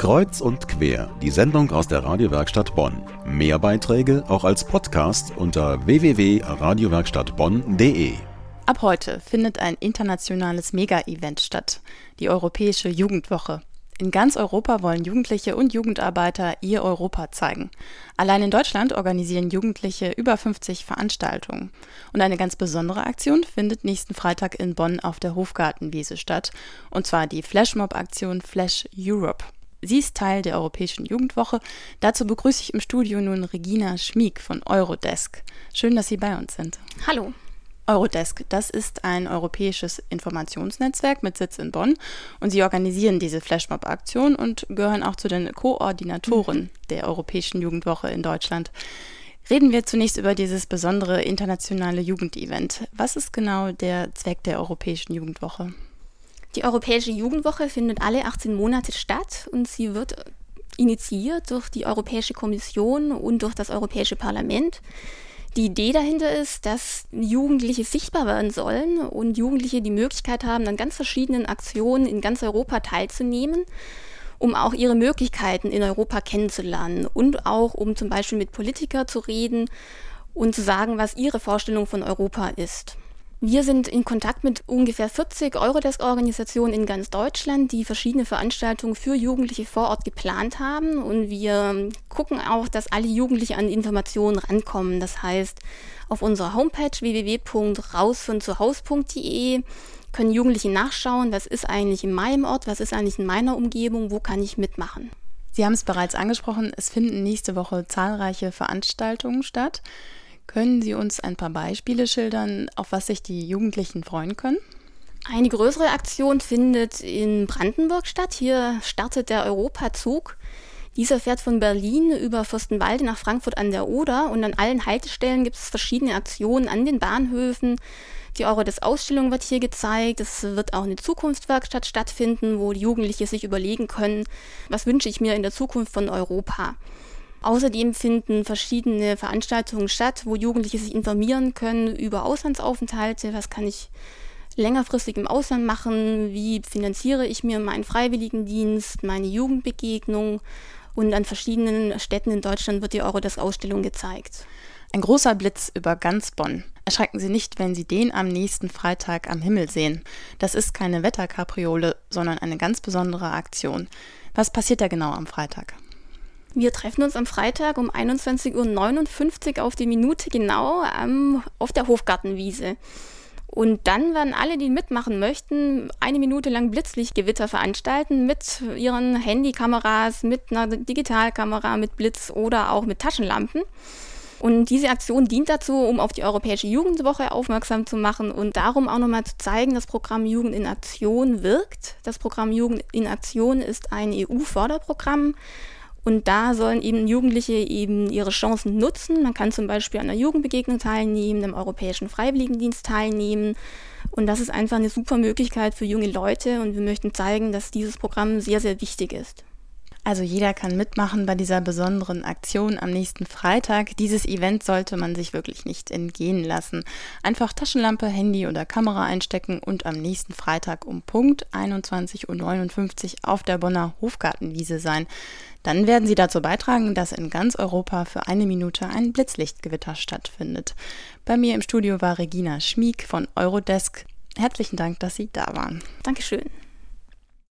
Kreuz und quer, die Sendung aus der Radiowerkstatt Bonn. Mehr Beiträge auch als Podcast unter www.radiowerkstattbonn.de. Ab heute findet ein internationales Mega-Event statt, die Europäische Jugendwoche. In ganz Europa wollen Jugendliche und Jugendarbeiter ihr Europa zeigen. Allein in Deutschland organisieren Jugendliche über 50 Veranstaltungen. Und eine ganz besondere Aktion findet nächsten Freitag in Bonn auf der Hofgartenwiese statt. Und zwar die Flashmob-Aktion Flash Europe. Sie ist Teil der Europäischen Jugendwoche. Dazu begrüße ich im Studio nun Regina Schmieg von Eurodesk. Schön, dass Sie bei uns sind. Hallo. Eurodesk, das ist ein europäisches Informationsnetzwerk mit Sitz in Bonn und sie organisieren diese Flashmob-Aktion und gehören auch zu den Koordinatoren mhm. der Europäischen Jugendwoche in Deutschland. Reden wir zunächst über dieses besondere internationale Jugendevent. Was ist genau der Zweck der Europäischen Jugendwoche? Die Europäische Jugendwoche findet alle 18 Monate statt und sie wird initiiert durch die Europäische Kommission und durch das Europäische Parlament. Die Idee dahinter ist, dass Jugendliche sichtbar werden sollen und Jugendliche die Möglichkeit haben, an ganz verschiedenen Aktionen in ganz Europa teilzunehmen, um auch ihre Möglichkeiten in Europa kennenzulernen und auch um zum Beispiel mit Politikern zu reden und zu sagen, was ihre Vorstellung von Europa ist. Wir sind in Kontakt mit ungefähr 40 Eurodesk-Organisationen in ganz Deutschland, die verschiedene Veranstaltungen für Jugendliche vor Ort geplant haben. Und wir gucken auch, dass alle Jugendliche an Informationen rankommen. Das heißt, auf unserer Homepage www.rausvonzuhaus.de können Jugendliche nachschauen, was ist eigentlich in meinem Ort, was ist eigentlich in meiner Umgebung, wo kann ich mitmachen. Sie haben es bereits angesprochen, es finden nächste Woche zahlreiche Veranstaltungen statt. Können Sie uns ein paar Beispiele schildern, auf was sich die Jugendlichen freuen können? Eine größere Aktion findet in Brandenburg statt. Hier startet der Europazug. Dieser fährt von Berlin über Fürstenwalde nach Frankfurt an der Oder und an allen Haltestellen gibt es verschiedene Aktionen an den Bahnhöfen. Die Euro des Ausstellung wird hier gezeigt. Es wird auch eine Zukunftswerkstatt stattfinden, wo die Jugendliche sich überlegen können, was wünsche ich mir in der Zukunft von Europa. Außerdem finden verschiedene Veranstaltungen statt, wo Jugendliche sich informieren können über Auslandsaufenthalte, was kann ich längerfristig im Ausland machen, wie finanziere ich mir meinen Freiwilligendienst, meine Jugendbegegnung und an verschiedenen Städten in Deutschland wird die Eurodesk-Ausstellung gezeigt. Ein großer Blitz über ganz Bonn. Erschrecken Sie nicht, wenn Sie den am nächsten Freitag am Himmel sehen. Das ist keine Wetterkapriole, sondern eine ganz besondere Aktion. Was passiert da genau am Freitag? Wir treffen uns am Freitag um 21.59 Uhr auf die Minute genau ähm, auf der Hofgartenwiese. Und dann werden alle, die mitmachen möchten, eine Minute lang Blitzlichtgewitter veranstalten mit ihren Handykameras, mit einer Digitalkamera, mit Blitz oder auch mit Taschenlampen. Und diese Aktion dient dazu, um auf die Europäische Jugendwoche aufmerksam zu machen und darum auch nochmal zu zeigen, das Programm Jugend in Aktion wirkt. Das Programm Jugend in Aktion ist ein EU-Förderprogramm und da sollen eben Jugendliche eben ihre Chancen nutzen. Man kann zum Beispiel an einer Jugendbegegnung teilnehmen, am Europäischen Freiwilligendienst teilnehmen. Und das ist einfach eine super Möglichkeit für junge Leute. Und wir möchten zeigen, dass dieses Programm sehr, sehr wichtig ist. Also jeder kann mitmachen bei dieser besonderen Aktion am nächsten Freitag. Dieses Event sollte man sich wirklich nicht entgehen lassen. Einfach Taschenlampe, Handy oder Kamera einstecken und am nächsten Freitag um Punkt 21.59 Uhr auf der Bonner Hofgartenwiese sein. Dann werden Sie dazu beitragen, dass in ganz Europa für eine Minute ein Blitzlichtgewitter stattfindet. Bei mir im Studio war Regina Schmieg von Eurodesk. Herzlichen Dank, dass Sie da waren. Dankeschön.